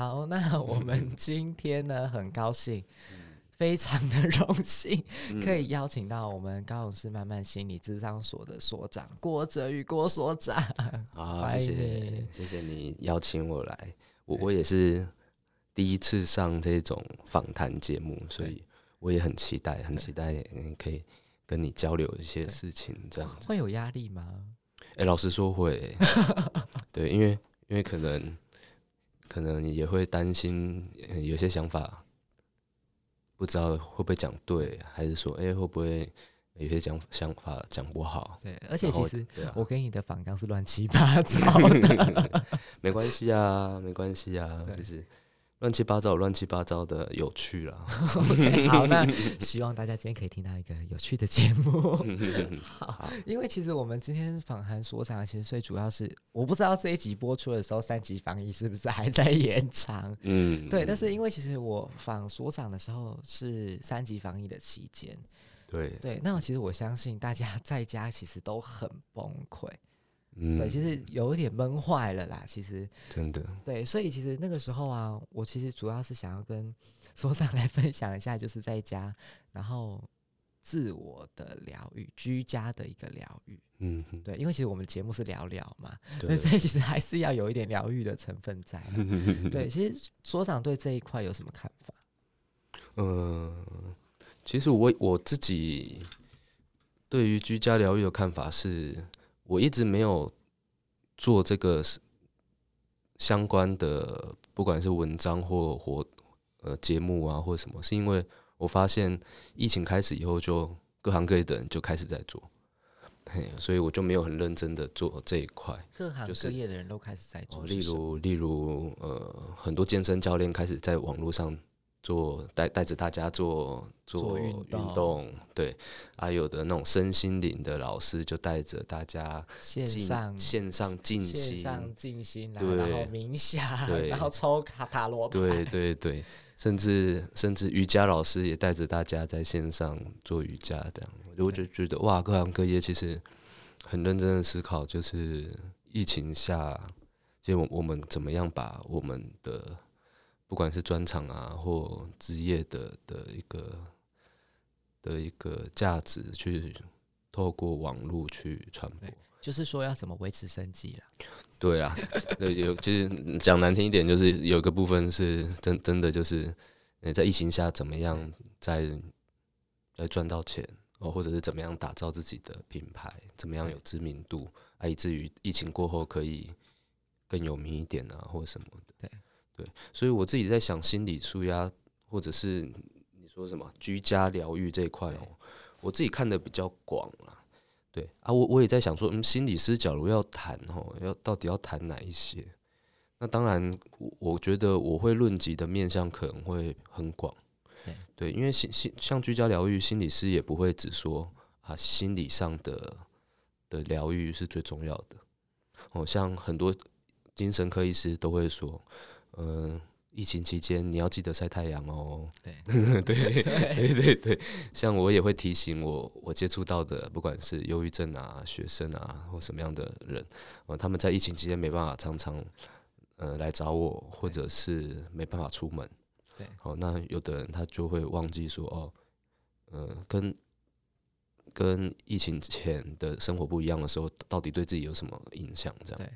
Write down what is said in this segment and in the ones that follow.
好，那 我们今天呢，很高兴，非常的荣幸，可以邀请到我们高雄市慢慢心理咨商所的所长郭哲宇郭所长。好，谢谢，谢谢你邀请我来，我我也是第一次上这种访谈节目，所以我也很期待，很期待可以跟你交流一些事情，这样。会有压力吗？哎，老实说会，对，因为因为可能。可能也会担心，有些想法不知道会不会讲对，还是说，哎，会不会有些讲想法讲不好？对，而且其实我跟你的反纲是乱七八糟的，没关系啊，没关系啊，就是。乱七八糟，乱七八糟的有趣了。好，那希望大家今天可以听到一个有趣的节目。好，因为其实我们今天访谈所长，其实最主要是我不知道这一集播出的时候，三级防疫是不是还在延长？嗯，对。但是因为其实我访所长的时候是三级防疫的期间，对对。那其实我相信大家在家其实都很崩溃。对，其实有一点闷坏了啦。其实真的对，所以其实那个时候啊，我其实主要是想要跟 所长来分享一下，就是在家然后自我的疗愈、居家的一个疗愈。嗯，对，因为其实我们节目是聊聊嘛，对，所以其实还是要有一点疗愈的成分在。对，其实所长对这一块有什么看法？嗯，其实我我自己对于居家疗愈的看法是。我一直没有做这个相关的，不管是文章或活呃节目啊，或者什么，是因为我发现疫情开始以后，就各行各业的人就开始在做，嘿，所以我就没有很认真的做这一块。各行各业的人都开始在做，例如例如呃，很多健身教练开始在网络上。做带带着大家做做运动，对啊，有的那种身心灵的老师就带着大家线上线上静心，线上静心，然后冥想，然后抽卡塔罗牌，对对对，甚至甚至瑜伽老师也带着大家在线上做瑜伽，这样我就觉得哇，各行各业其实很认真的思考，就是疫情下，就我我们怎么样把我们的。不管是专场啊，或职业的的一个的一个价值，去透过网络去传播，就是说要怎么维持生计了？对啊，对，有其实讲难听一点，就是有一个部分是真真的，就是在疫情下怎么样在在赚到钱哦，或者是怎么样打造自己的品牌，怎么样有知名度，啊，以至于疫情过后可以更有名一点啊，或者什么的。对。对，所以我自己在想心理舒压，或者是你说什么居家疗愈这一块哦，我自己看的比较广啦。对啊，我我也在想说，嗯，心理师假如要谈哦，要到底要谈哪一些？那当然，我我觉得我会论及的面向可能会很广。对，因为心心像居家疗愈，心理师也不会只说啊，心理上的的疗愈是最重要的。哦，像很多精神科医师都会说。嗯，疫情期间你要记得晒太阳哦。对 对 对对对，像我也会提醒我我接触到的，不管是忧郁症啊、学生啊或什么样的人，呃，他们在疫情期间没办法常常呃来找我，或者是没办法出门。对，好，那有的人他就会忘记说哦，呃，跟。跟疫情前的生活不一样的时候，到底对自己有什么影响？这样对，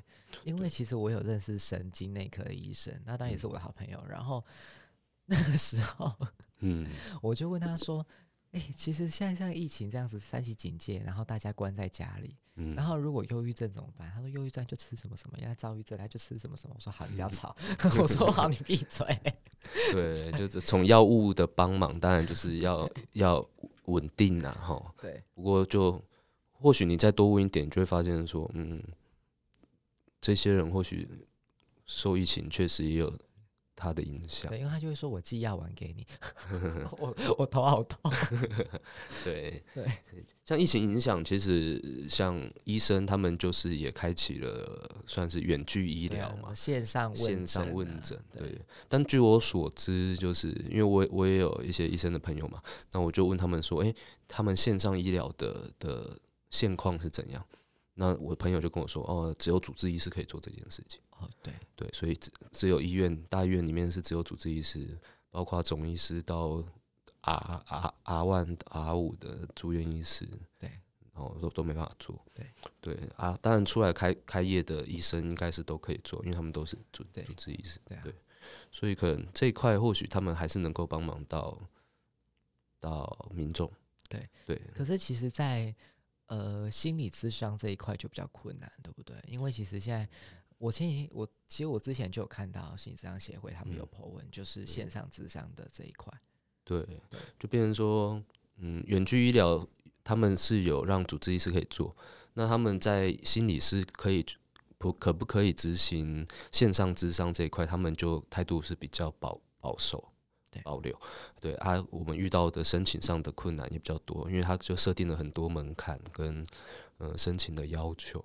因为其实我有认识神经内科的医生，那当然也是我的好朋友。然后 那个时候，嗯，我就问他说：“哎，其实现在像疫情这样子三级警戒，然后大家关在家里，嗯，然后如果忧郁症怎么办？”他说：“忧郁症就吃什么什么，要躁郁症他就吃什么什么。”我说：“好，你不要吵。”我说：“好，你闭嘴。”对，就是从药物的帮忙，当然就是要要。稳定呐，哈。对。不过就或许你再多问一点，就会发现说，嗯，这些人或许受疫情确实也有他的影响。对，因为他就会说我寄药丸给你，我我头好痛。对对。像疫情影响，其实像医生他们就是也开启了算是远距医疗嘛，线上线上问诊。对，但据我所知，就是因为我我也有一些医生的朋友嘛，那我就问他们说，诶，他们线上医疗的的现况是怎样？那我的朋友就跟我说，哦，只有主治医师可以做这件事情。哦，对对，所以只只有医院大医院里面是只有主治医师，包括总医师到 R R R one R 五的住院医师，对，然后都都没办法做。对对啊，当然出来开开业的医生应该是都可以做，因为他们都是主主治医师。对啊对，所以可能这一块或许他们还是能够帮忙到到民众。对对，可是其实在，呃心理咨商这一块就比较困难，对不对？因为其实现在我前几我其实我之前就有看到心理咨商协会他们有嗯 po 文，就是线上咨商的这一块。对对，就变成说，嗯，远距医疗他们是有让主治医师可以做，那他们在心理师可以不可不可以执行线上咨商这一块，他们就态度是比较保保守。对保留，对啊，我们遇到的申请上的困难也比较多，因为他就设定了很多门槛跟呃申请的要求，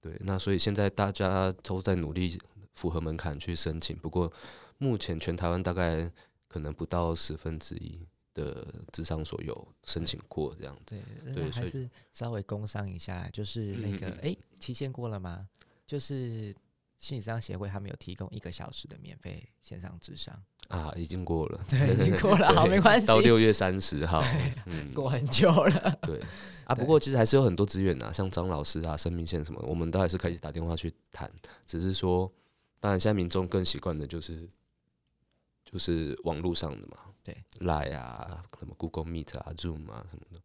对，那所以现在大家都在努力符合门槛去申请，不过目前全台湾大概可能不到十分之一的智商所有申请过这样子。对，还是稍微工商一下，就是那个诶期限过了吗？就是心理咨商协会他们有提供一个小时的免费线上智商，啊，已经过了，对，已经过了，好，没关系，到六月三十号，嗯，过很久了，对啊，不过其实还是有很多资源呐，像张老师啊、生命线什么，我们都还是可以打电话去谈。只是说，当然现在民众更习惯的就是就是网络上的嘛，对，Line 啊、什么 Google Meet 啊、Zoom 啊什么的，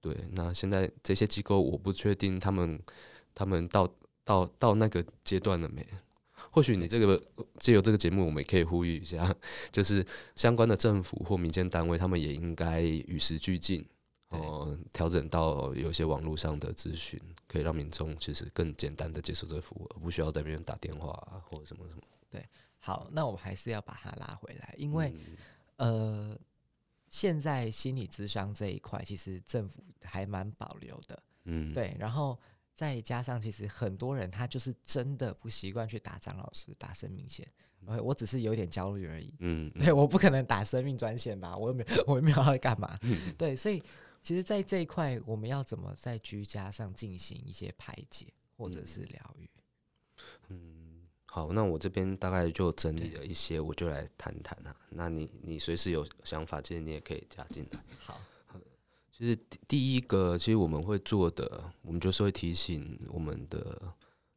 对对。那现在这些机构，我不确定他们他们到到到那个阶段了没？或许你这个借由这个节目，我们也可以呼吁一下，就是相关的政府或民间单位，他们也应该与时俱进，对哦，调整到有一些网络上的咨询，可以让民众其实更简单的接受这个服务，而不需要在那边打电话、啊、或者什么什么。对好，那我们还是要把它拉回来，因为、嗯呃，现在心理咨商这一块，其实政府还蛮保留的，嗯，对，然后再加上其实很多人他就是真的不习惯去打张老师打生命线，呃我只是有点焦虑而已，嗯，嗯对，我不可能打生命专线吧，我又没有我又没有要干嘛，嗯对，所以其实，在这一块，我们要怎么在居家上进行一些排解或者是疗愈？嗯，好，那我这边大概就整理了一些，我就来谈谈啊。那你你随时有想法，其实你也可以加进来。好，其实第第一个，其实我们会做的，我们就是会提醒我们的，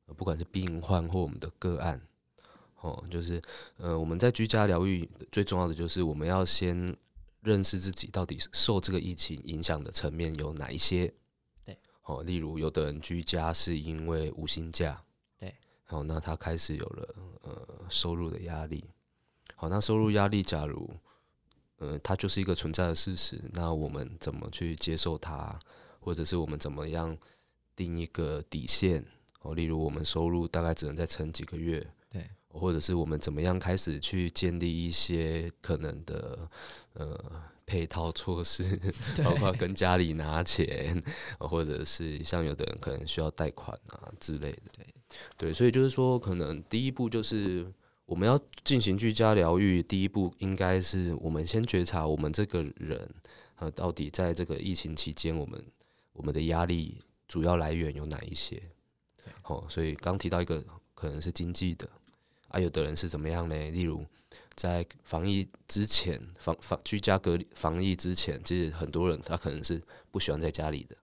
呃不管是病患或我们的个案，哦，就是呃，我们在居家疗愈最重要的就是我们要先认识自己到底受这个疫情影响的层面有哪一些。对，哦，例如有的人居家是因为无薪假，对，好，那他开始有了呃收入的压力。好，那收入压力，假如呃，它就是一个存在的事实。那我们怎么去接受它，或者是我们怎么样定一个底线？哦，例如我们收入大概只能再撑几个月，对，或者是我们怎么样开始去建立一些可能的呃配套措施，包括跟家里拿钱，呃或者是像有的人可能需要贷款啊之类的。对对，所以就是说，可能第一步就是我们要进行居家疗愈，第一步应该是我们先觉察我们这个人，呃，到底在这个疫情期间，我们我们的压力主要来源有哪一些？对，哦，所以刚提到一个可能是经济的，啊，有的人是怎么样呢？例如在防疫之前，防防居家隔离防疫之前，其实很多人他可能是不喜欢在家里的，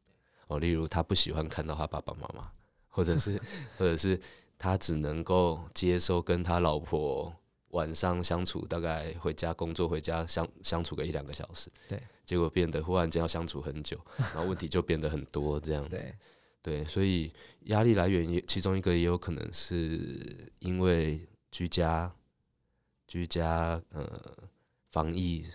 哦，例如他不喜欢看到他爸爸妈妈，或者是 或者是他只能够接受跟他老婆晚上相处，大概回家工作回家相相处个一两个小时，对，结果变得忽然间要相处很久，然后问题就变得很多这样子，对。对，所以压力来源也其中一个也有可能是因为居家居家呃防疫，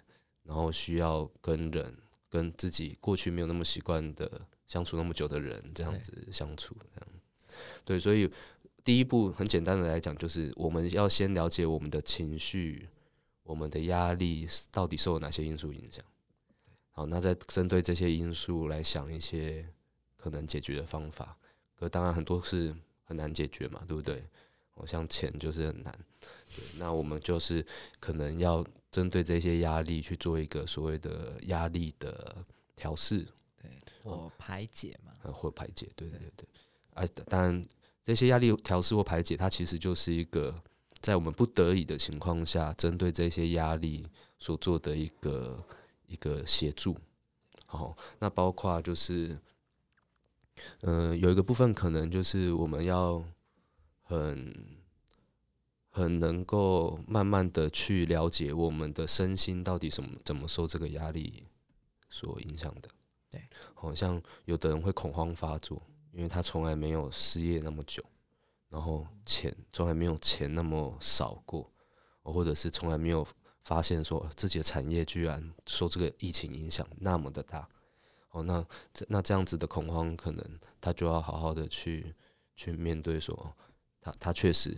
然后需要跟人跟自己过去没有那么习惯的相处那么久的人这样子相处，这样。对，所以第一步很简单的来讲，就是我们要先了解我们的情绪，我们的压力到底受哪些因素影响。好，那再针对这些因素来想一些可能解决的方法。可当然很多是很难解决嘛，对不对？哦，像钱就是很难。对，那我们就是可能要针对这些压力去做一个所谓的压力的调试，对，或排解嘛，呃，或排解。对对对对。啊，当然这些压力调试或排解，它其实就是一个在我们不得已的情况下，针对这些压力所做的一个一个协助。好，那包括就是，嗯，有一个部分可能就是我们要很很能够慢慢的去了解我们的身心到底什么怎么受这个压力所影响的。对，好像有的人会恐慌发作，因为他从来没有失业那么久，然后钱从来没有钱那么少过，或者是从来没有。发现说自己的产业居然受这个疫情影响那么的大，哦，那这那这样子的恐慌，可能他就要好好的去去面对，说他他确实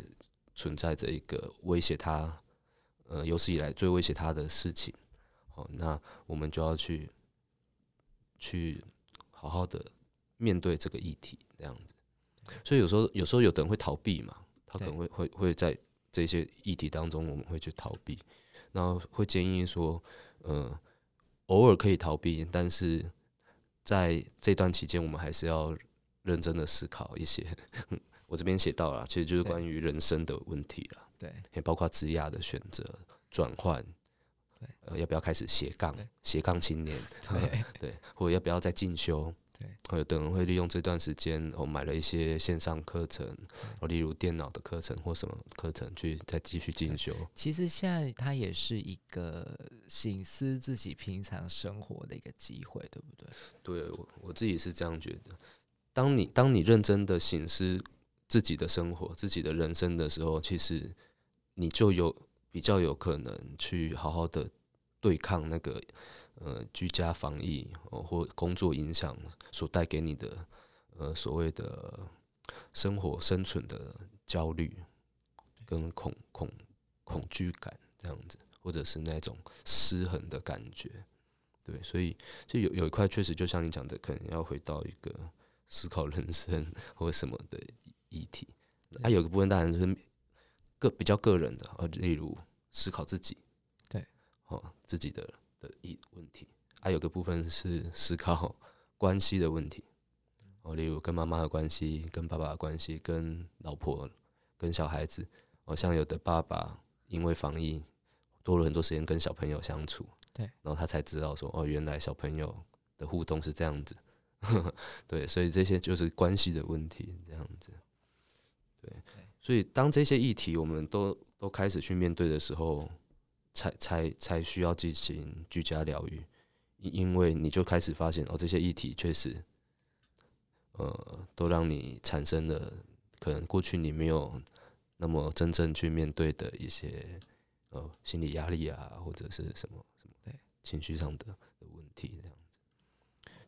存在着一个威胁他，呃，有史以来最威胁他的事情，哦，那我们就要去去好好的面对这个议题，这样子。所以有时候有时候有的人会逃避嘛，他可能会会会在这些议题当中，我们会去逃避。然后会建议说，呃，偶尔可以逃避，但是在这段期间，我们还是要认真的思考一些。我这边写到了，其实就是关于人生的问题了，对，也包括职业的选择、转换，对，呃，要不要开始斜杠、斜杠青年，对，对，或者要不要再进修。有的人会利用这段时间，我买了一些线上课程，例如电脑的课程或什么课程，去再继续进修。其实现在它也是一个醒思自己平常生活的一个机会，对不对？对我我自己是这样觉得。当你当你认真的醒思自己的生活、自己的人生的时候，其实你就有比较有可能去好好的对抗那个。呃，居家防疫哦，或工作影响所带给你的呃所谓的生活生存的焦虑跟恐恐恐惧感这样子，或者是那种失衡的感觉，对，所以就有有一块确实就像你讲的，可能要回到一个思考人生或什么的议题。啊，有个部分当然是个比较个人的，呃，例如思考自己，对，哦，自己的。的一问题，还有个部分是思考关系的问题，哦，例如跟妈妈的关系、跟爸爸的关系、跟老婆、跟小孩子，哦，像有的爸爸因为防疫多了很多时间跟小朋友相处，对，然后他才知道说，哦，原来小朋友的互动是这样子，对，所以这些就是关系的问题，这样子，对，所以当这些议题我们都都开始去面对的时候。才才才需要进行居家疗愈，因因为你就开始发现哦，这些议题确实，呃，都让你产生了可能过去你没有那么真正去面对的一些呃心理压力啊，或者是什么什么对情绪上的的问题这样子。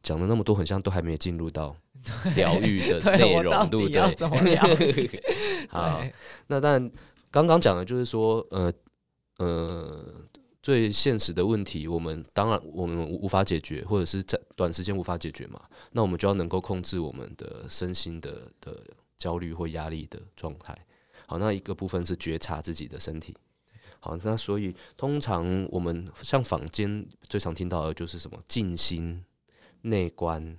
讲了那么多，很像都还没进入到 疗愈的内容，对不对？好，那但刚刚讲的就是说，呃。呃，最现实的问题，我们当然我们无法解决，或者是在短时间无法解决嘛。那我们就要能够控制我们的身心的的焦虑或压力的状态。好，那一个部分是觉察自己的身体。好，那所以通常我们像坊间最常听到的就是什么静心、内观、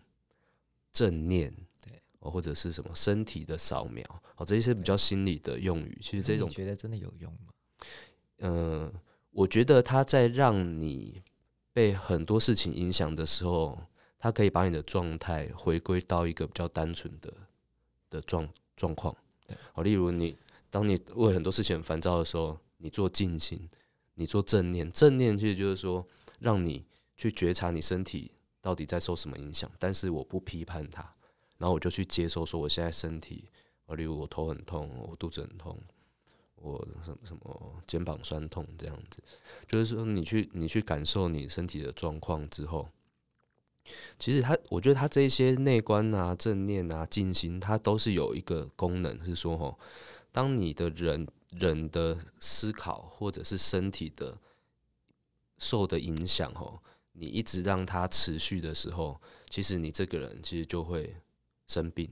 正念，对，或者是什么身体的扫描。好，这些比较心理的用语，其实这种觉得真的有用吗？嗯，我觉得他在让你被很多事情影响的时候，他可以把你的状态回归到一个比较单纯的的状状况。好，例如你当你为很多事情很烦躁的时候，你做静心，你做正念。正念其实就是说，让你去觉察你身体到底在受什么影响，但是我不批判它，然后我就去接受说，我现在身体，例如我头很痛，我肚子很痛。我什么什么肩膀酸痛这样子，就是说你去你去感受你身体的状况之后，其实他我觉得他这些内观啊、正念啊、静心，它都是有一个功能，是说哦，当你的人人的思考或者是身体的受的影响哦，你一直让它持续的时候，其实你这个人其实就会生病，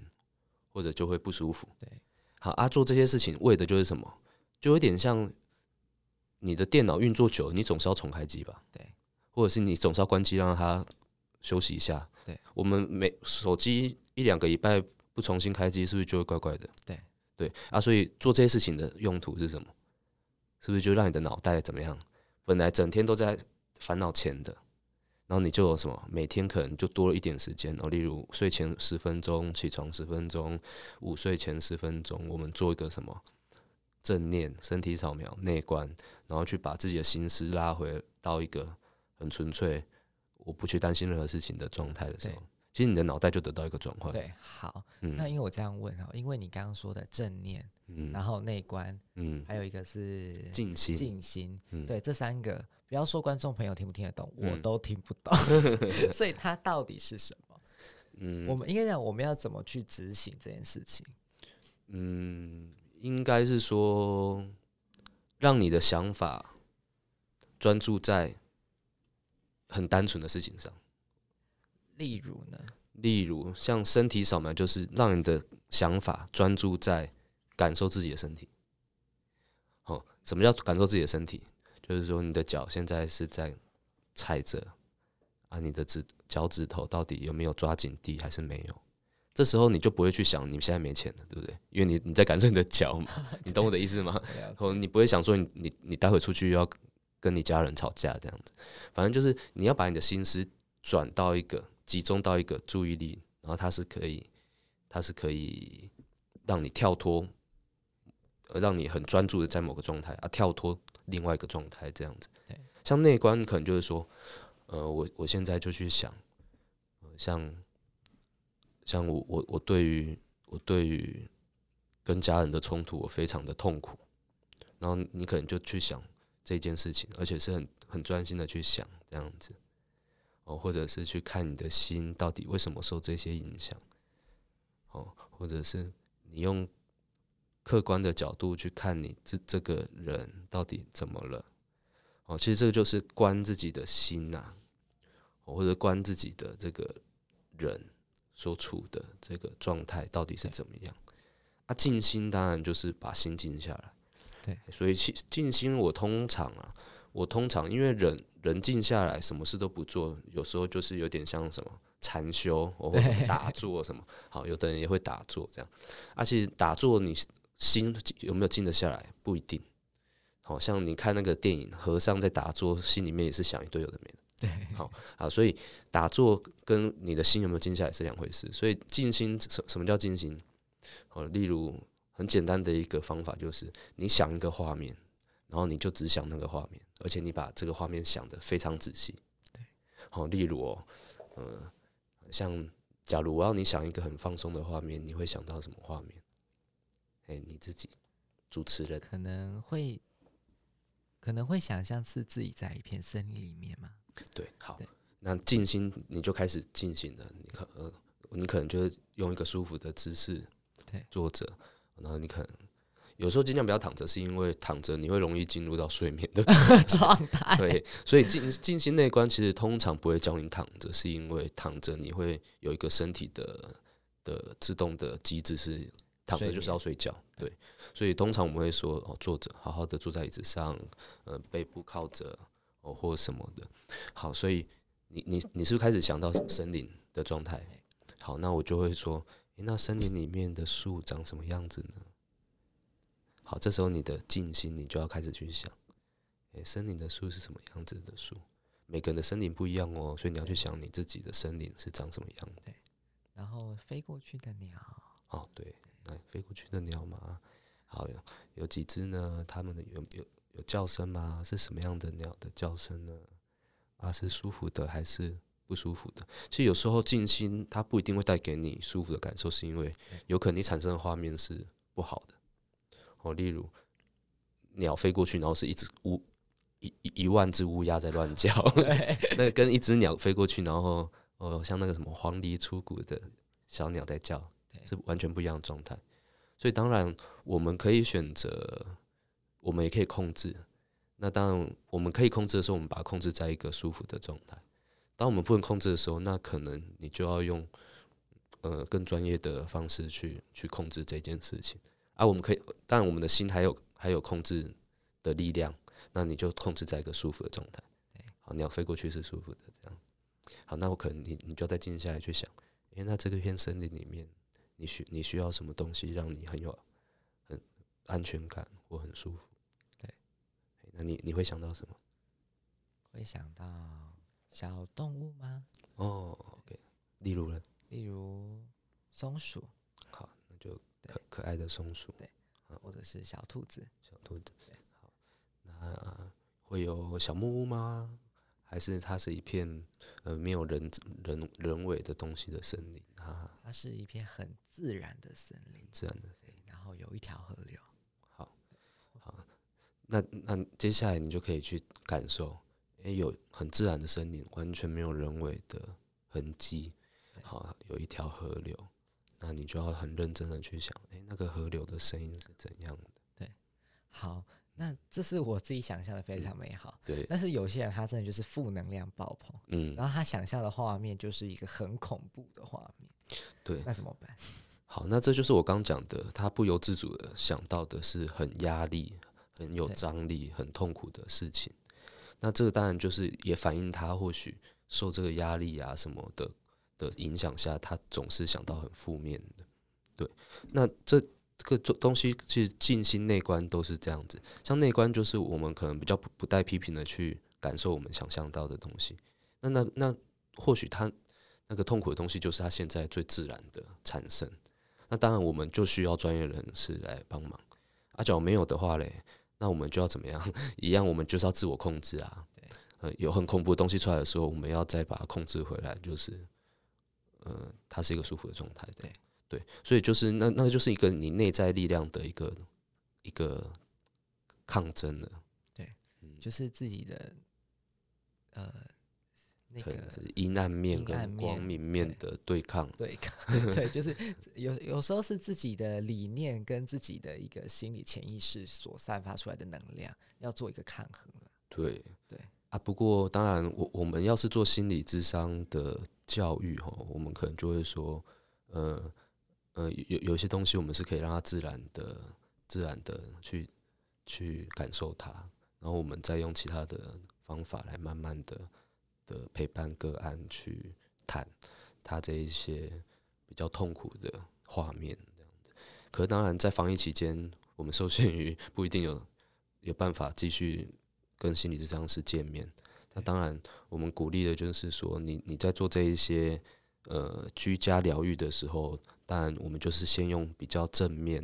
或者就会不舒服。对，好啊，做这些事情为的就是什么？就有点像你的电脑运作久，你总是要重开机吧？对，或者是你总是要关机让它休息一下。对，我们每手机一两个礼拜不重新开机，是不是就会怪怪的？对对啊，所以做这些事情的用途是什么？是不是就让你的脑袋怎么样？本来整天都在烦恼钱的，然后你就有什么？每天可能就多了一点时间哦，例如睡前十分钟，起床十分钟，午睡前十分钟，我们做一个什么正念身体扫描内观，然后去把自己的心思拉回到一个很纯粹，我不去担心任何事情的状态的时候。其实你的脑袋就得到一个转换。对，好，那因为我这样问哈，因为你刚刚说的正念，嗯，然后内观，嗯，还有一个是静心，静心，对，这三个不要说观众朋友听不听得懂，我都听不懂，所以它到底是什么？嗯，我们应该讲我们要怎么去执行这件事情？嗯，应该是说让你的想法专注在很单纯的事情上。例如呢？例如像身体扫描，就是让你的想法专注在感受自己的身体。好，什么叫感受自己的身体？就是说你的脚现在是在踩着啊，你的指脚趾头到底有没有抓紧地还是没有？这时候你就不会去想你现在没钱了，对不对？因为你你在感受你的脚嘛，你懂我的意思吗？哦，你不会想说你你你待会出去要跟你家人吵架这样子，反正就是你要把你的心思转到一个。集中到一个注意力，然后它是可以，它是可以让你跳脱，让你很专注的在某个状态啊，跳脱另外一个状态这样子。像内观可能就是说，呃，我我现在就去想，像像我我我对于我对于跟家人的冲突，我非常的痛苦。然后你可能就去想这件事情，而且是很很专心的去想这样子。哦，或者是去看你的心到底为什么受这些影响，哦，或者是你用客观的角度去看你这这个人到底怎么了，哦，其实这个就是观自己的心呐，或者观自己的这个人所处的这个状态到底是怎么样。啊，静心当然就是把心静下来，对，所以静静心我通常啊。我通常因为人人静下来，什么事都不做，有时候就是有点像什么禅修或者 打坐什么。好，有的人也会打坐这样。而且打坐，你心有没有静得下来不一定。好像你看那个电影，和尚在打坐，心里面也是想一堆有的没的。对，好啊，所以打坐跟你的心有没有静下来是两回事。所以静心什什么叫静心？好，例如很简单的一个方法就是，你想一个画面。然后你就只想那个画面，而且你把这个画面想的非常仔细。对，好，例如哦，呃，像假如我要你想一个很放松的画面，你会想到什么画面？哎，你自己主持人可能会可能会想象是自己在一片森林里面嘛？对，好，那静心你就开始静心了。你可呃，你可能就是用一个舒服的姿势对坐着，然后你可能。有时候尽量不要躺着，是因为躺着你会容易进入到睡眠的 状态。对，所以静静心内观其实通常不会教你躺着，是因为躺着你会有一个身体的的自动的机制是躺着就是要睡觉。对，所以通常我们会说哦，坐着好好的坐在椅子上，呃，背部靠着哦或什么的。好，所以你你你是不是开始想到森林的状态？好，那我就会说，诶那森林里面的树长什么样子呢？好，这时候你的静心，你就要开始去想，诶，森林的树是什么样子的树？每个人的森林不一样哦，所以你要去想你自己的森林是长什么样子。然后飞过去的鸟，哦，对，那飞过去的鸟嘛，好，有有几只呢？它们的有有有叫声吗？是什么样的鸟的叫声呢？啊，是舒服的还是不舒服的？其实有时候静心，它不一定会带给你舒服的感受，是因为有可能你产生的画面是不好的。哦，例如鸟飞过去，然后是一只乌一一万只乌鸦在乱叫，那跟一只鸟飞过去，然后哦，像那个什么黄鹂出谷的小鸟在叫，是完全不一样的状态。所以当然我们可以选择，我们也可以控制。那当然我们可以控制的时候，我们把它控制在一个舒服的状态。当我们不能控制的时候，那可能你就要用呃更专业的方式去去控制这件事情。啊，我们可以，但我们的心还有还有控制的力量，那你就控制在一个舒服的状态。好，你要飞过去是舒服的，这样。好，那我可能你你就再静下来去想，因为那这个片森林里面你需你需要什么东西让你很有很安全感或很舒服？对，那你你会想到什么？会想到小动物吗？哦，OK，例如呢？例如松鼠。好，那就可可爱的松鼠。对，或者是小兔子。小兔子。对好，那会有小木屋吗？还是它是一片呃没有人人人为的东西的森林啊？它是一片很自然的森林，自然的森林，然后有一条河流。那那接下来你就可以去感受，诶，有很自然的森林，完全没有人为的痕迹。好，有一条河流，那你就要很认真的去想，诶，那个河流的声音是怎样的？对，好。那这是我自己想象的非常美好，对。但是有些人他真的就是负能量爆棚，嗯，然后他想象的画面就是一个很恐怖的画面，对。那怎么办？好，那这就是我刚讲的，他不由自主的想到的是很压力、很有张力、很痛苦的事情。那这个当然就是也反映他或许受这个压力啊什么的的影响下，他总是想到很负面的。对，那这。这个东西其实静心内观都是这样子，像内观就是我们可能比较不不带批评的去感受我们想象到的东西。那那那或许他那个痛苦的东西就是他现在最自然的产生。那当然我们就需要专业人士来帮忙。啊，假如没有的话嘞，那我们就要怎么样？一样，我们就是要自我控制啊。对，呃，有很恐怖的东西出来的时候，我们要再把它控制回来，就是呃，它是一个舒服的状态。对。对，所以就是那那就是一个你内在力量的一个一个抗争的。对，就是自己的呃那个阴暗面跟光明面的对抗。对抗，对，就是有有时候是自己的理念跟自己的一个心理潜意识所散发出来的能量，要做一个抗衡了。对对啊，不过当然，我我们要是做心理智商的教育哈，我们可能就会说，呃。呃，有有些东西我们是可以让它自然的、自然的去去感受它，然后我们再用其他的方法来慢慢的的陪伴个案去谈他这一些比较痛苦的画面这样子。可是当然，在防疫期间，我们受限于不一定有有办法继续跟心理咨商师见面。那当然，我们鼓励的就是说，你你在做这一些呃居家疗愈的时候。但我们就是先用比较正面、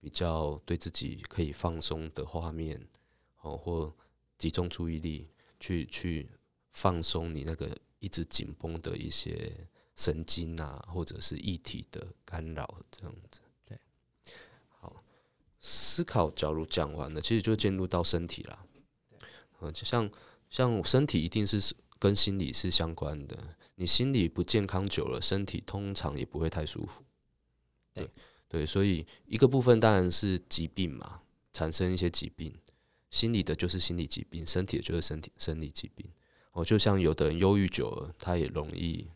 比较对自己可以放松的画面，哦，或集中注意力去去放松你那个一直紧绷的一些神经啊，或者是异体的干扰这样子。对，好，思考假如讲完了，其实就进入到身体了。嗯，就像像身体一定是跟心理是相关的，你心理不健康久了，身体通常也不会太舒服。对对，所以一个部分当然是疾病嘛，产生一些疾病，心理的就是心理疾病，身体的就是身体生理疾病。哦，就像有的人忧郁久了，他也容易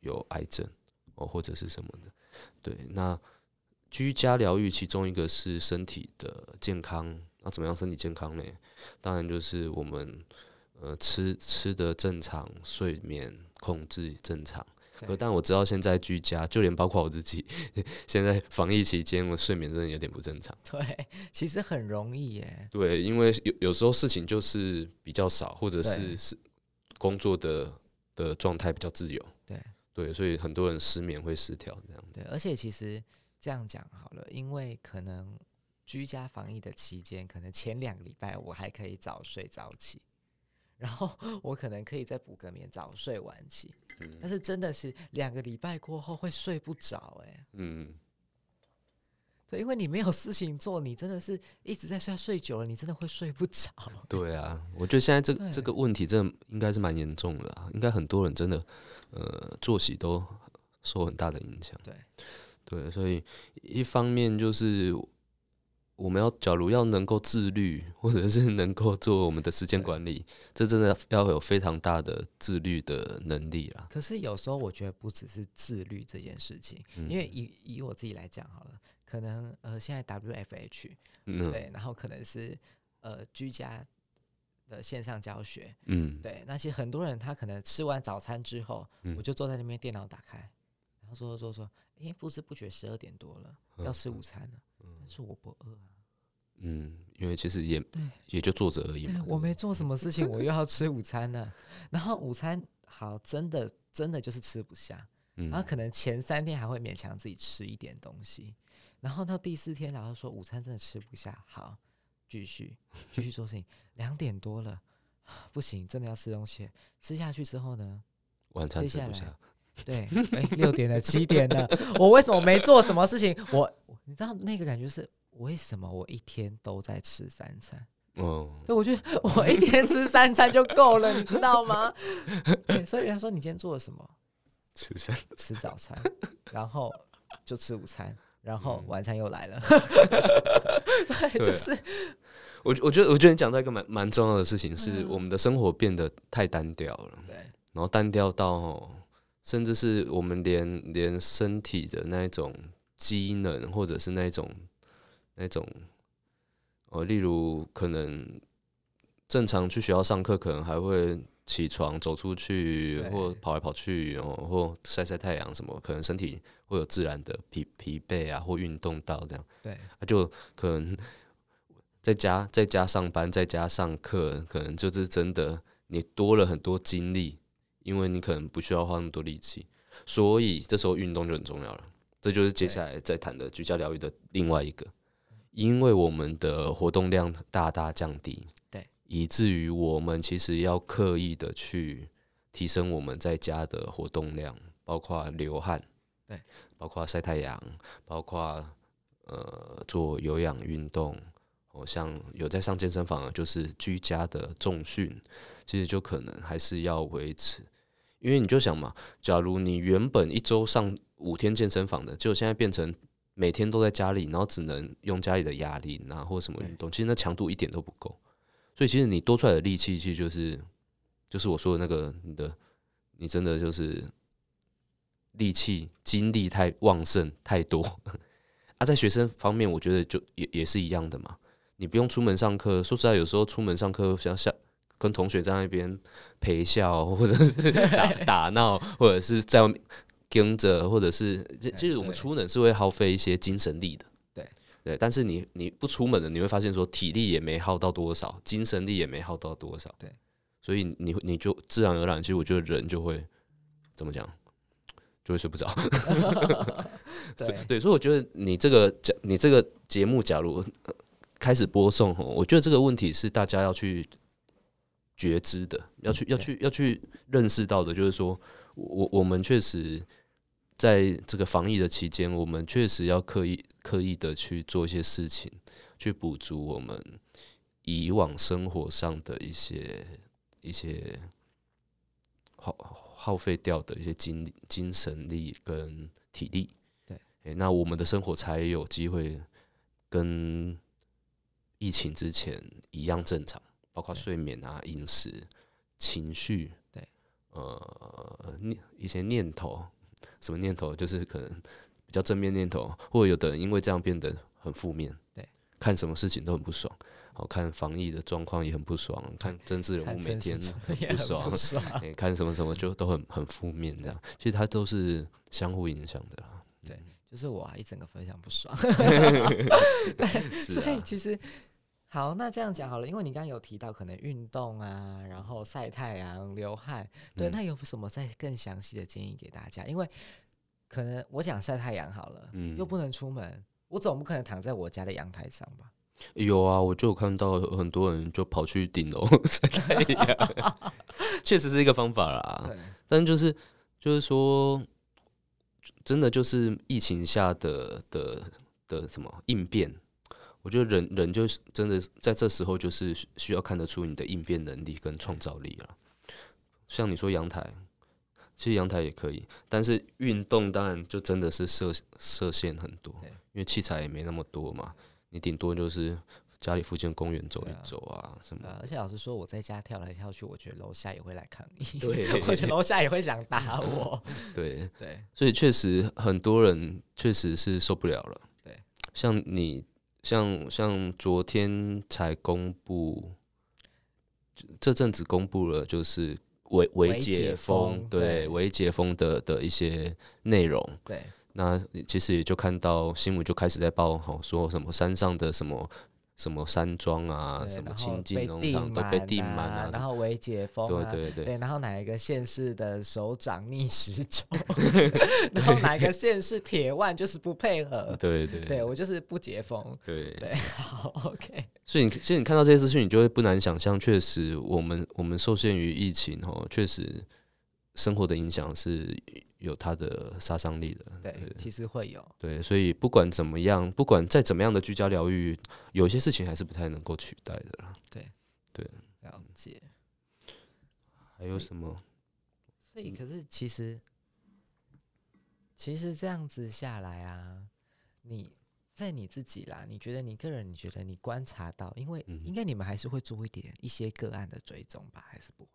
有癌症哦，或者是什么的。对，那居家疗愈其中一个是身体的健康，那怎么样身体健康呢？当然就是我们呃吃吃的正常，睡眠控制正常。可但我知道现在居家，就连包括我自己，现在防疫期间，我睡眠真的有点不正常。对，其实很容易耶。对，因为有有时候事情就是比较少，或者是是工作的的状态比较自由。对对，所以很多人失眠会失调这样。对，而且其实这样讲好了，因为可能居家防疫的期间，可能前两个礼拜我还可以早睡早起。然后我可能可以再补个眠，早睡晚起。但是真的是两个礼拜过后会睡不着，哎，嗯，对，因为你没有事情做，你真的是一直在睡，睡久了你真的会睡不着。对啊，我觉得现在这这个问题真的应该是蛮严重的，应该很多人真的呃作息都受很大的影响。对，对，所以一方面就是。我们要，假如要能够自律，或者是 能够做我们的时间管理，这真的要有非常大的自律的能力啦。可是有时候我觉得不只是自律这件事情，因为以以我自己来讲好了，可能呃现在 WFH 对，然后可能是呃居家的线上教学，嗯，对，那些很多人他可能吃完早餐之后，我就坐在那边电脑打开。然后说说说，哎，不知不觉十二点多了，要吃午餐了。但是我不饿啊。嗯，因为其实也也就坐着而已嘛。我没做什么事情，我又要吃午餐了。然后午餐好，真的真的就是吃不下。然后可能前三天还会勉强自己吃一点东西，然后到第四天，然后说午餐真的吃不下，好，继续继续做事情。两点多了，不行，真的要吃东西。吃下去之后呢，晚餐吃不下。对，哎，六点了，七点了，我为什么没做什么事情？我，你知道那个感觉是为什么？我一天都在吃三餐。哦，所以我觉得我一天吃三餐就够了，你知道吗？所以人家说你今天做了什么？吃餐吃早餐，然后就吃午餐，然后晚餐又来了。对，就是我我觉得我觉得你讲到一个蛮蛮重要的事情，是我们的生活变得太单调了。对，然后单调到甚至是我们连连身体的那一种机能，或者是那一种那种哦，例如可能正常去学校上课，可能还会。起床走出去，或跑来跑去，然后或晒晒太阳什么，可能身体会有自然的疲疲惫啊，或运动到这样。对，就可能在家在家上班，在家上课，可能就是真的你多了很多精力，因为你可能不需要花那么多力气，所以这时候运动就很重要了。这就是接下来在谈的居家疗愈的另外一个，因为我们的活动量大大降低。以至于我们其实要刻意的去提升我们在家的活动量，包括流汗，对，包括晒太阳，包括呃做有氧运动，哦，像有在上健身房，就是居家的重训，其实就可能还是要维持，因为你就想嘛，假如你原本一周上五天健身房的，就现在变成每天都在家里，然后只能用家里的哑铃啊或什么运动，其实那强度一点都不够。所以其实你多出来的力气，其实就是，就是我说的那个你的，你真的就是力气精力太旺盛太多。啊，在学生方面，我觉得就也也是一样的嘛。你不用出门上课，说实在，有时候出门上课像像跟同学在那边陪笑，或者是打打闹，或者是在外面跟着，或者是其实我们出门是会耗费一些精神力的。对，但是你你不出门的，你会发现说体力也没耗到多少，精神力也没耗到多少。对，所以你你就自然而然，其实我觉得人就会怎么讲，就会睡不着。对对，所以我觉得你这个讲你这个节目，假如开始播送，我觉得这个问题是大家要去觉知的，要去要去要去认识到的，就是说我我们确实。在这个防疫的期间，我们确实要刻意刻意的去做一些事情，去补足我们以往生活上的一些一些耗耗费掉的一些精精神力跟体力。对，诶，那我们的生活才有机会跟疫情之前一样正常，包括睡眠啊、饮食、情绪，对，呃，念一些念头。什么念头？就是可能比较正面念头，或者有的人因为这样变得很负面。对，看什么事情都很不爽，好看防疫的状况也很不爽，看政治人物每天不爽，看什么什么就都很很负面。这样其实它都是相互影响的啦。对，就是我一整个分享不爽。对，所以其实。好，那这样讲好了，因为你刚刚有提到可能运动啊，然后晒太阳、流汗，对，那有什么再更详细的建议给大家？因为可能我想晒太阳好了，嗯，又不能出门，我总不可能躺在我家的阳台上吧？有啊，我就有看到很多人就跑去顶楼 晒太阳，确实是一个方法啦。但就是就是说，真的就是疫情下的的的什么应变。我觉得人人就是真的在这时候就是需要看得出你的应变能力跟创造力了。像你说阳台，其实阳台也可以，但是运动当然就真的是设设限很多，因为器材也没那么多嘛。你顶多就是家里附近公园走一走啊什么。而且老实说，我在家跳来跳去，我觉得楼下也会来抗议，对，而且楼下也会想打我。对对，所以确实很多人确实是受不了了。对，像你。像像昨天才公布，这阵子公布了，就是微微解解封对对微解封的的一些内容。对那其实也就看到新闻就开始在报，吼说什么山上的什么什么山庄啊，什么亲近农场都被满订满啊，然后微解封啊，对对对。然后哪一个县市的首长逆时钟，然后哪一个县市铁腕就是不配合，对对。对我就是不解封，对。对，好，OK，所以你所以你看到这些资讯，你就会不难想象，确实我们我们受限于疫情哦，确实生活的影响是有它的杀伤力的。对，其实会有，对，所以不管怎么样，不管再怎么样的居家疗愈，有些事情还是不太能够取代的啦。对对了解。还有什么？所以，可是其实，其实这样子下来啊，你在你自己啦，你觉得你个人，你觉得你观察到，因为嗯应该你们还是会做一点一些个案的追踪吧，还是不会？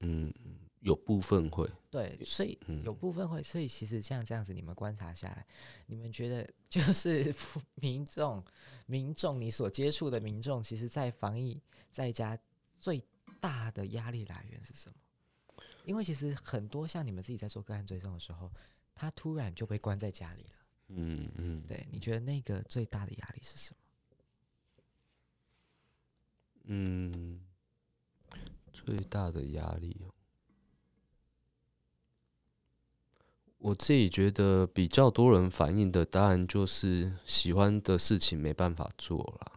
嗯，有部分会，对，所以嗯有部分会，所以其实像这样子，你们观察下来，你们觉得就是 民众、民众你所接触的民众，其实在防疫在家最大的压力来源是什么？因为其实很多像你们自己在做个案追踪的时候，他突然就被关在家里了。嗯嗯，对，你觉得那个最大的压力是什么？嗯，最大的压力哦，我自己觉得比较多人反映的，当然就是喜欢的事情没办法做了。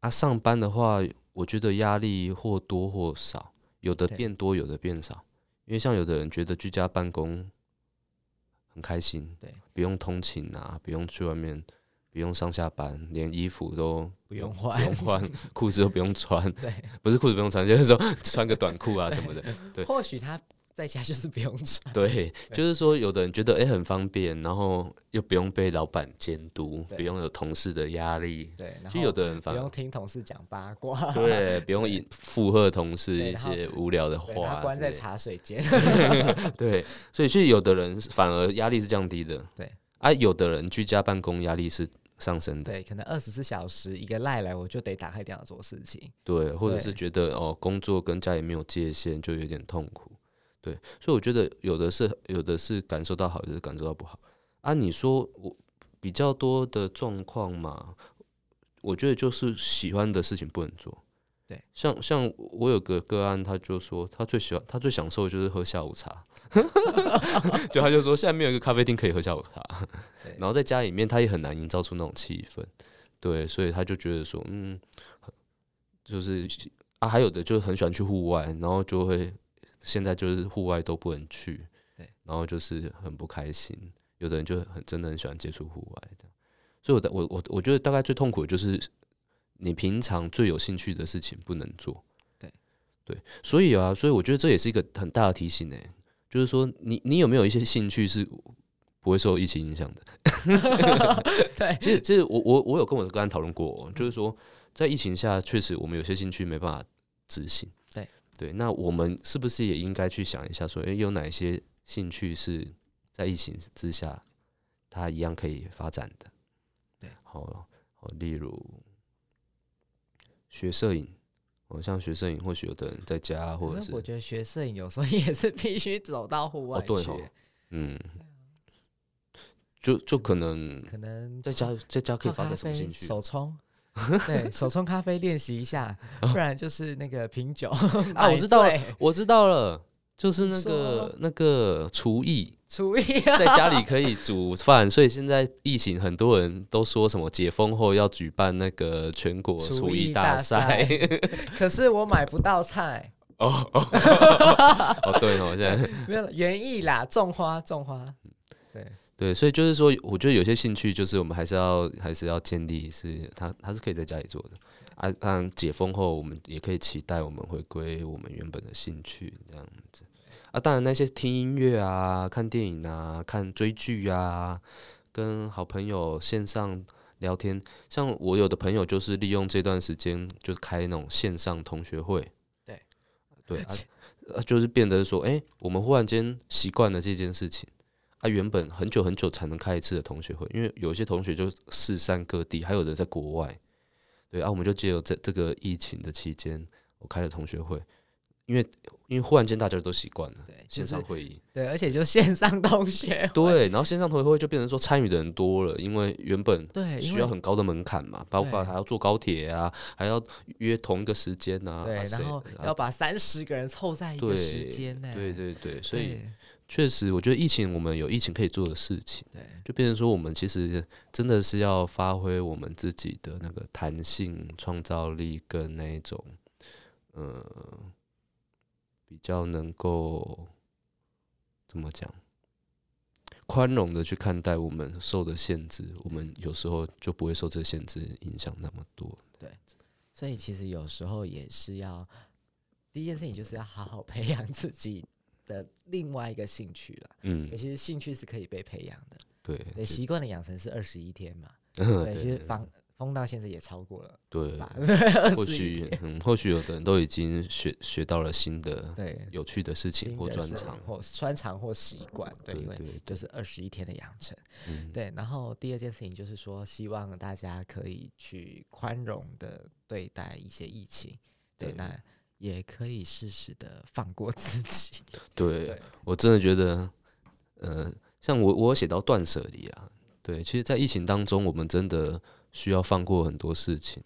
啊，上班的话，我觉得压力或多或少，有的变多，有的变少。因为像有的人觉得居家办公很开心，对，不用通勤啊，不用去外面，不用上下班，连衣服都不用换不用换，裤子都不用穿，对，不是裤子不用穿，就是说穿个短裤啊什么的。对或许他在家就是不用穿。对，就是说有的人觉得哎、诶很方便，然后又不用被老板监督，不用有同事的压力。对，然其实有的人反而不用听同事讲八卦，对，不用引附和同事一些无聊的对，话他关在茶水间。对，所以其实有的人反而压力是降低的，对。啊，有的人居家办公压力是上升的，对，可能二十四小时一个赖来，我就得打开电脑做事情。对，或者是觉得哦工作跟家里没有界限，就有点痛苦，对，所以我觉得有的是有的是感受到好，有的是感受到不好啊。你说我比较多的状况嘛，我觉得就是喜欢的事情不能做。对，像像我有个个案，他就说他最喜欢他最享受的就是喝下午茶，就他就说现在没有一个咖啡厅可以喝下午茶，然后在家里面他也很难营造出那种气氛，对，所以他就觉得说，嗯，就是啊，还有的就是很喜欢去户外，然后就会现在就是户外都不能去，对，然后就是很不开心。有的人就很真的很喜欢接触户外所以我的我我我觉得大概最痛苦的就是你平常最有兴趣的事情不能做，对对，所以啊，所以我觉得这也是一个很大的提醒呢、就是说你你有没有一些兴趣是不会受疫情影响的？对，其实，其实我我我有跟我的个案讨论过哦，就是说，在疫情下，确实我们有些兴趣没办法执行。对对，那我们是不是也应该去想一下，说，诶，有哪些兴趣是在疫情之下，它一样可以发展的？对，好，好，例如学摄影，哦，像学摄影，或许有的人在家，或者是我觉得学摄影有时候 也是必须走到户外去，哦，嗯，就就可能可能在家在家可以发展什么兴趣？手冲，对，手冲咖啡练习一下，不然就是那个品酒 啊我知道了我知道了，就是那个那个厨艺，厨艺。在家里可以煮饭，所以现在疫情很多人都说什么解封后要举办那个全国厨厨艺艺大赛。可是我买不到菜，哦哦哦，对哦，现在。没有园艺啦，种花种花，对对，所以就是说，我觉得有些兴趣就是我们还是要还是要建立是它它是可以在家里做的啊。当然解封后，我们也可以期待我们回归我们原本的兴趣这样子啊。当然那些听音乐啊、看电影啊、看追剧啊，跟好朋友线上聊天，像我有的朋友就是利用这段时间就开那种线上同学会，对对 就是变得说，哎、我们忽然间习惯了这件事情。啊，原本很久很久才能开一次的同学会，因为有些同学就四散各地，还有的在国外，对啊，我们就借由这这个疫情的期间，我开了同学会，因为因为忽然间大家都习惯了对，线上会议，对，而且就线上同学，对，然后线上同学会就变成说参与的人多了，因为原本对需要很高的门槛嘛，包括还要坐高铁啊，还要约同一个时间啊，对，然后要把三十个人凑在一个时间呢，对对对，所以确实，我觉得疫情我们有疫情可以做的事情，对，就变成说我们其实真的是要发挥我们自己的那个弹性、创造力跟那一种，呃。比较能够怎么讲，宽容的去看待我们受的限制，我们有时候就不会受这限制影响那么多。对，所以其实有时候也是要第一件事情就是要好好培养自己的另外一个兴趣了。嗯，其实兴趣是可以被培养的。对，习惯的养成是二十一天嘛。对，其实方。封到现在也超过了，对，或许嗯，或许有的人都已经学学到了新的、对有趣的事情或专长或专长或习惯，对，因为就是二十一天的养成，对。然后第二件事情就是说，希望大家可以去宽容的对待一些疫情，对，那也可以适时的放过自己。对我真的觉得，呃，像我我写到断舍离啊，对，其实，在疫情当中，我们真的。需要放过很多事情，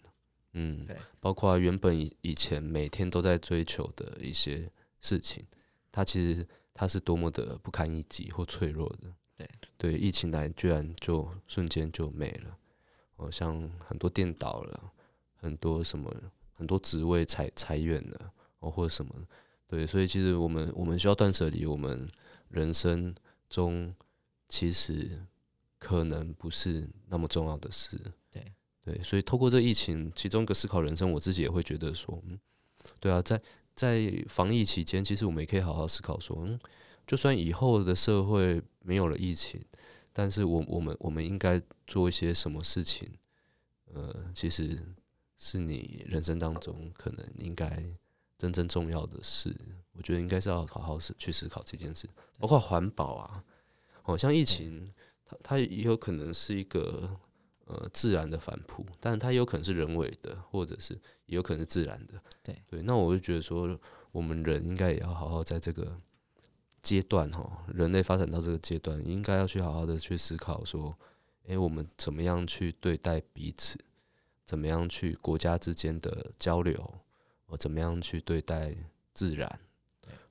嗯，包括原本以以前每天都在追求的一些事情，它其实它是多么的不堪一击或脆弱的，对对，疫情来居然就瞬间就没了，哦，像很多店倒了，很多什么很多职位裁裁员的，哦或者什么，对，所以其实我们我们需要断舍离，我们人生中其实可能不是那么重要的事。对，所以透过这疫情，其中一个思考人生，我自己也会觉得说，嗯，对啊，在在防疫期间，其实我们也可以好好思考说，嗯，就算以后的社会没有了疫情，但是我我们我们应该做一些什么事情？呃，其实是你人生当中可能应该真正重要的事，我觉得应该是要好好思去思考这件事，包括环保啊，好像疫情，它它也有可能是一个。呃，自然的反扑，但是它有可能是人为的，或者是也有可能是自然的。对对，那我就觉得说，我们人应该也要好好在这个阶段哈，人类发展到这个阶段，应该要去好好的去思考说，诶，我们怎么样去对待彼此？怎么样去国家之间的交流？我怎么样去对待自然？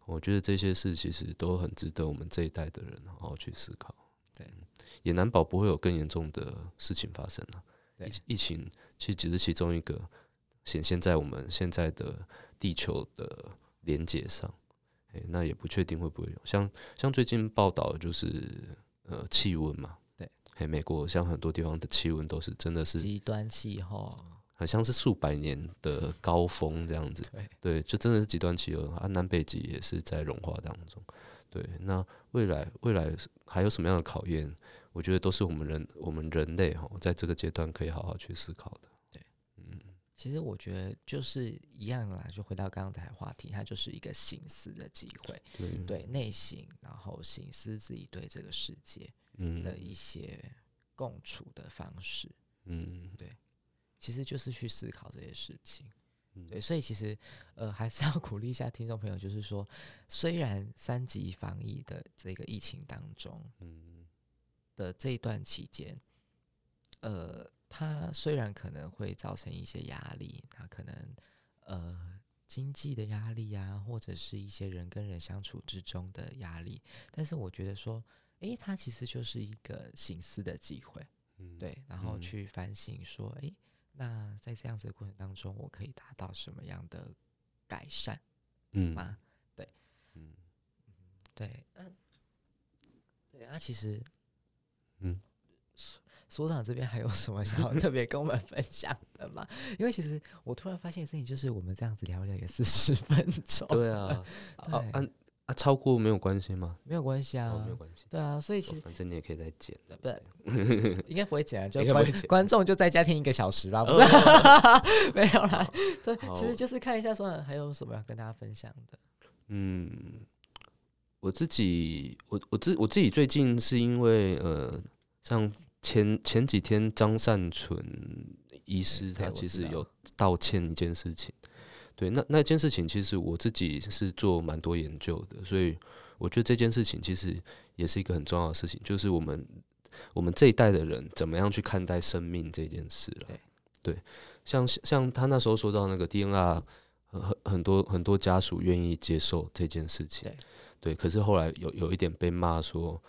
我觉得这些事其实都很值得我们这一代的人好好去思考。对。也难保不会有更严重的事情发生了。疫疫情其实只是其中一个显现在我们现在的地球的连接上，哎，那也不确定会不会有。像像最近报道就是呃气温嘛，对，嘿，美国像很多地方的气温都是真的是极端气候，很像是数百年的高峰这样子。对，对，就真的是极端气候啊，南北极也是在融化当中。对，那未来未来还有什么样的考验？我觉得都是我们人我们人类哈，在这个阶段可以好好去思考的。其实我觉得就是一样啦，就回到刚才话题，它就是一个醒思的机会，对内省，然后醒思自己对这个世界的一些共处的方式。嗯，对，其实就是去思考这些事情。对，所以其实呃，还是要鼓励一下听众朋友，就是说，虽然三级防疫的这个疫情当中，嗯。的这一段期间，呃，它虽然可能会造成一些压力，它可能呃经济的压力啊，或者是一些人跟人相处之中的压力，但是我觉得说，诶，它其实就是一个醒思的机会，对，然后去反省说，诶，那在这样子的过程当中，我可以达到什么样的改善？嗯吗？对，嗯，对，嗯，对，啊，其实。嗯，所长这边还有什么想要特别跟我们分享的吗？因为其实我突然发现事情，就是我们这样子聊聊也四十分钟。对啊，啊啊啊！超过没有关系吗？没有关系啊，没有关系。对啊，所以其实反正你也可以再剪的，不 应该不会剪啊，就观观众就在家听一个小时吧，不是？没有啦，对，其实就是看一下说还有什么要跟大家分享的。嗯。我自己，我我自我自己最近是因为呃，像前前几天张善存医师他其实有道歉一件事情，对，那那件事情其实我自己是做蛮多研究的，所以我觉得这件事情其实也是一个很重要的事情，就是我们我们这一代的人怎么样去看待生命这件事了。对，像像他那时候说到那个 DNR，很很很多很多家属愿意接受这件事情。对，可是后来有有一点被骂说，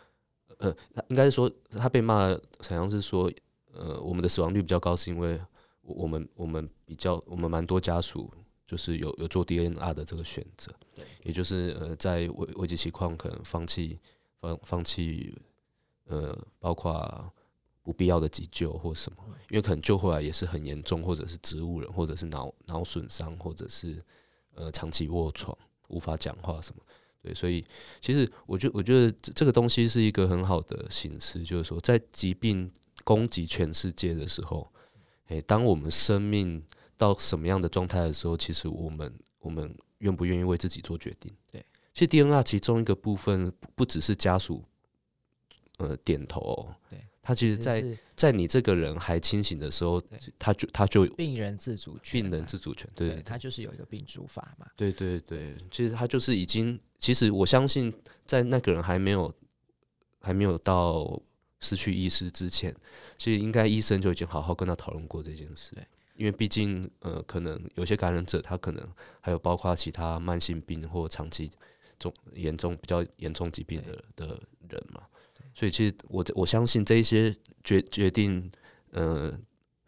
呃，应该是说他被骂，好像是说，呃，我们的死亡率比较高，是因为我们我们比较我们蛮多家属就是有有做 DNR 的这个选择，对，也就是呃在危危机情况可能放弃放放弃，呃，包括不必要的急救或什么，因为可能救回来也是很严重，或者是植物人，或者是脑脑损伤，或者是呃长期卧床无法讲话什么。对，所以其实我觉我觉得这个东西是一个很好的形式，就是说，在疾病攻击全世界的时候，诶，当我们生命到什么样的状态的时候，其实我们我们愿不愿意为自己做决定？对，其实 DNR 其中一个部分不只是家属，呃，点头，对。他其实，在在你这个人还清醒的时候，他就他就病人自主权，病人自主权，对，他就是有一个病主法嘛。对对对，其实他就是已经，其实我相信，在那个人还没有还没有到失去意识之前，其实应该医生就已经好好跟他讨论过这件事。对，因为毕竟呃，可能有些感染者他可能还有包括其他慢性病或长期重严重比较严重疾病的的人嘛。所以，其实我我相信这一些决决定，呃，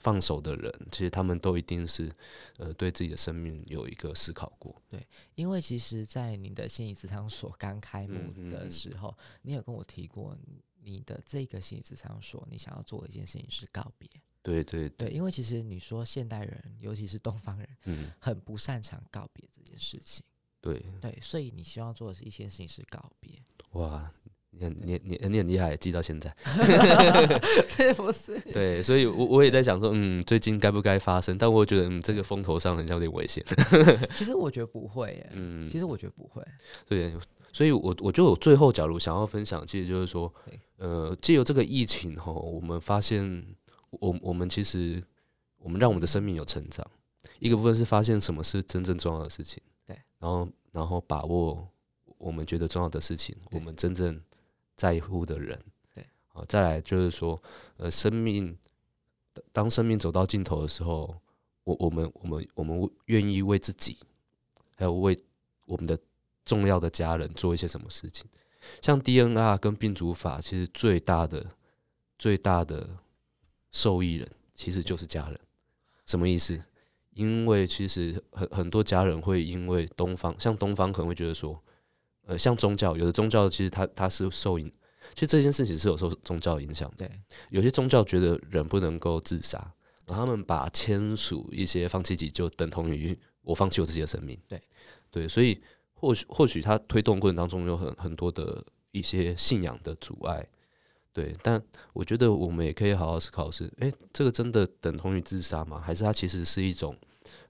放手的人，其实他们都一定是，呃，对自己的生命有一个思考过。对，因为其实，在你的心理咨商所刚开幕的时候，你有跟我提过，你的这个心理咨商所，你想要做的一件事情是告别。对对对，因为其实你说现代人，尤其是东方人，嗯，很不擅长告别这件事情。对对，所以你希望做的是一件事情是告别。哇。你你你你很厉害，记到现在，是不是？对，所以，我我也在想说，嗯，最近该不该发生？但我觉得，嗯，这个风头上好像有点危险。其实我觉得不会，耶，嗯，其实我觉得不会。对，所以，我我就我最后，假如想要分享，其实就是说，呃，借由这个疫情哈，我们发现，我我们其实，我们让我们的生命有成长。一个部分是发现什么是真正重要的事情，对，然后然后把握我们觉得重要的事情，我们真正。在乎的人，对，好，再来就是说，呃，生命当生命走到尽头的时候，我我们我们我们愿意为自己，还有为我们的重要的家人做一些什么事情？像 DNR 跟病毒法，其实最大的最大的受益人其实就是家人。什么意思？因为其实很很多家人会因为东方，像东方可能会觉得说。呃，像宗教，有的宗教其实它它是受影，其实这件事情是有受宗教影响的。对，有些宗教觉得人不能够自杀，然后他们把签署一些放弃急救等同于我放弃我自己的生命。对，对，所以或许或许他推动过程当中有很很多的一些信仰的阻碍。对，但我觉得我们也可以好好思考是，哎，这个真的等同于自杀吗？还是它其实是一种？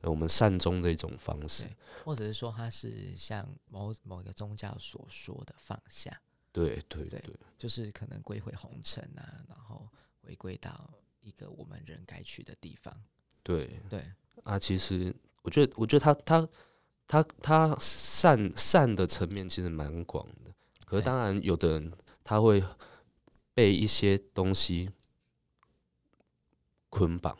我们善终的一种方式，或者是说，它是像某某一个宗教所说的放下，对对对，就是可能归回红尘啊，然后回归到一个我们人该去的地方。对。对。啊，其实我觉得，我觉得他他他他善善的层面其实蛮广的，可是当然，有的人他会被一些东西捆绑。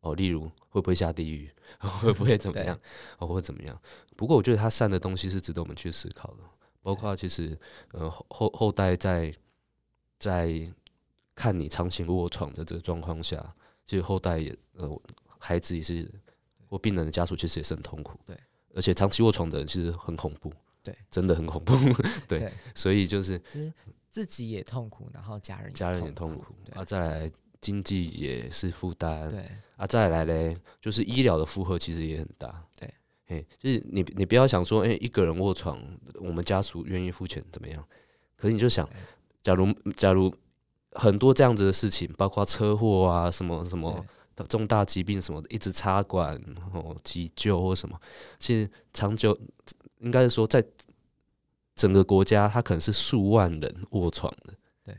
哦，例如会不会下地狱？会不会怎么样？哦，会怎么样？不过我觉得他善的东西是值得我们去思考的，包括其实，呃，后后代在在看你长期卧床的这个状况下，其实后代也呃，孩子也是或病人的家属其实也是很痛苦。对，而且长期卧床的人其实很恐怖。对，真的很恐怖。对，所以就是自己也痛苦，然后家人家人也痛苦，啊，再来。经济也是负担，对。啊，再来嘞，就是医疗的负荷其实也很大，对，嘿，就是你你不要想说，哎，一个人卧床，我们家属愿意付钱怎么样？可是你就想，假如假如很多这样子的事情，包括车祸啊，什么什么重大疾病什么的，一直插管哦，急救或什么，其实长久应该是说，在整个国家，它可能是数万人卧床的，对，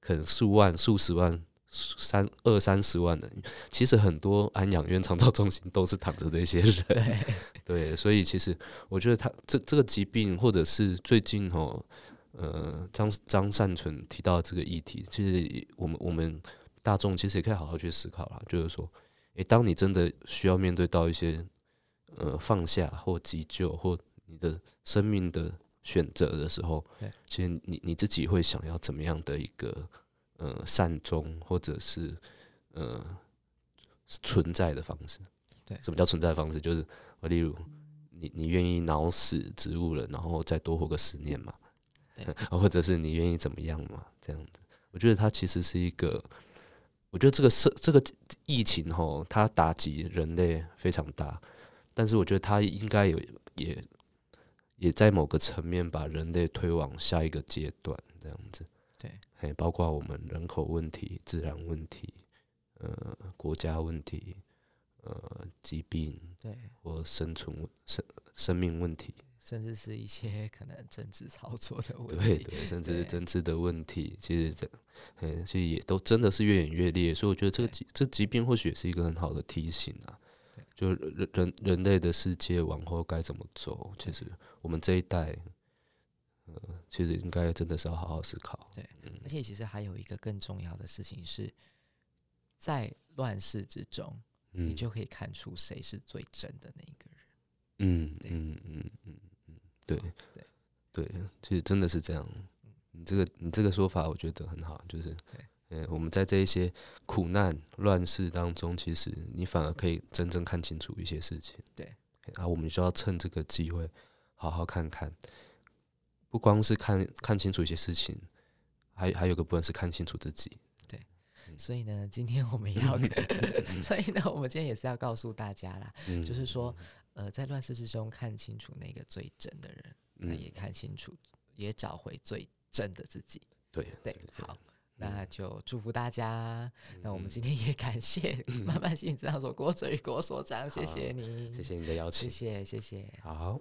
可能数万、数十万。三二三十万人，其实很多安养院、长照中心都是躺着的一些人。对，所以其实我觉得他这这个疾病，或者是最近哦，呃，张张善存提到这个议题，其实我们我们大众其实也可以好好去思考啦，就是说，诶，当你真的需要面对到一些呃放下或急救或你的生命的选择的时候，对，其实你你自己会想要怎么样的一个？呃，善终或者是呃存在的方式，对，什么叫存在的方式？就是例如你你愿意脑死植物人，然后再多活个十年嘛，或者是你愿意怎么样嘛？这样子，我觉得它其实是一个，我觉得这个是这个疫情吼，它打击人类非常大，但是我觉得它应该有也也在某个层面把人类推往下一个阶段，这样子。对，还包括我们人口问题、自然问题、呃，国家问题、呃，疾病，对，或生存生生命问题，甚至是一些可能政治操作的问题，对对，甚至是政治的问题，其实这，嗯，其实也都真的是越演越烈，所以我觉得这个疾这疾病或许也是一个很好的提醒啊，就人人人类的世界往后该怎么走，其实我们这一代。呃，其实应该真的是要好好思考。对，而且其实还有一个更重要的事情是，在乱世之中，你就可以看出谁是最真的那一个人。嗯嗯嗯嗯嗯，对对对，其实真的是这样。你这个你这个说法，我觉得很好。就是，嗯，我们在这一些苦难乱世当中，其实你反而可以真正看清楚一些事情。对，然后我们就要趁这个机会，好好看看。不光是看看清楚一些事情，还还有个部分是看清楚自己。对，所以呢，今天我们要，所以呢，我们今天也是要告诉大家啦，就是说，呃，在乱世之中看清楚那个最真的人，那也看清楚，也找回最真的自己。对对，好，那就祝福大家。那我们今天也感谢 慢慢心这样说，郭哲宇郭所长，谢谢你，谢谢你的邀请，谢谢谢谢，好。